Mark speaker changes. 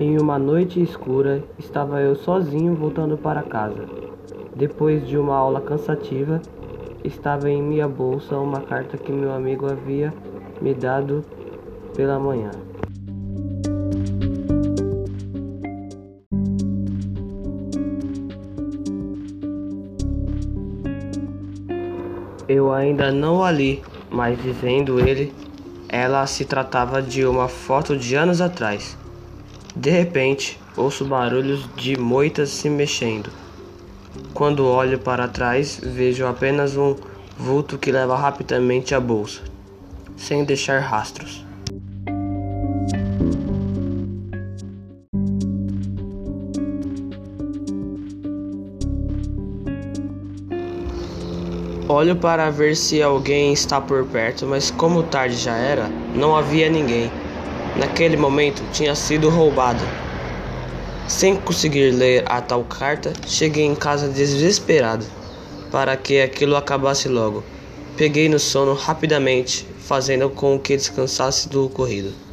Speaker 1: Em uma noite escura, estava eu sozinho voltando para casa. Depois de uma aula cansativa, estava em minha bolsa uma carta que meu amigo havia me dado pela manhã. Eu ainda não a li, mas dizendo ele, ela se tratava de uma foto de anos atrás. De repente, ouço barulhos de moitas se mexendo. Quando olho para trás, vejo apenas um vulto que leva rapidamente a bolsa, sem deixar rastros. Olho para ver se alguém está por perto, mas como tarde já era, não havia ninguém. Naquele momento tinha sido roubada. Sem conseguir ler a tal carta, cheguei em casa desesperado para que aquilo acabasse logo. Peguei no sono rapidamente, fazendo com que descansasse do ocorrido.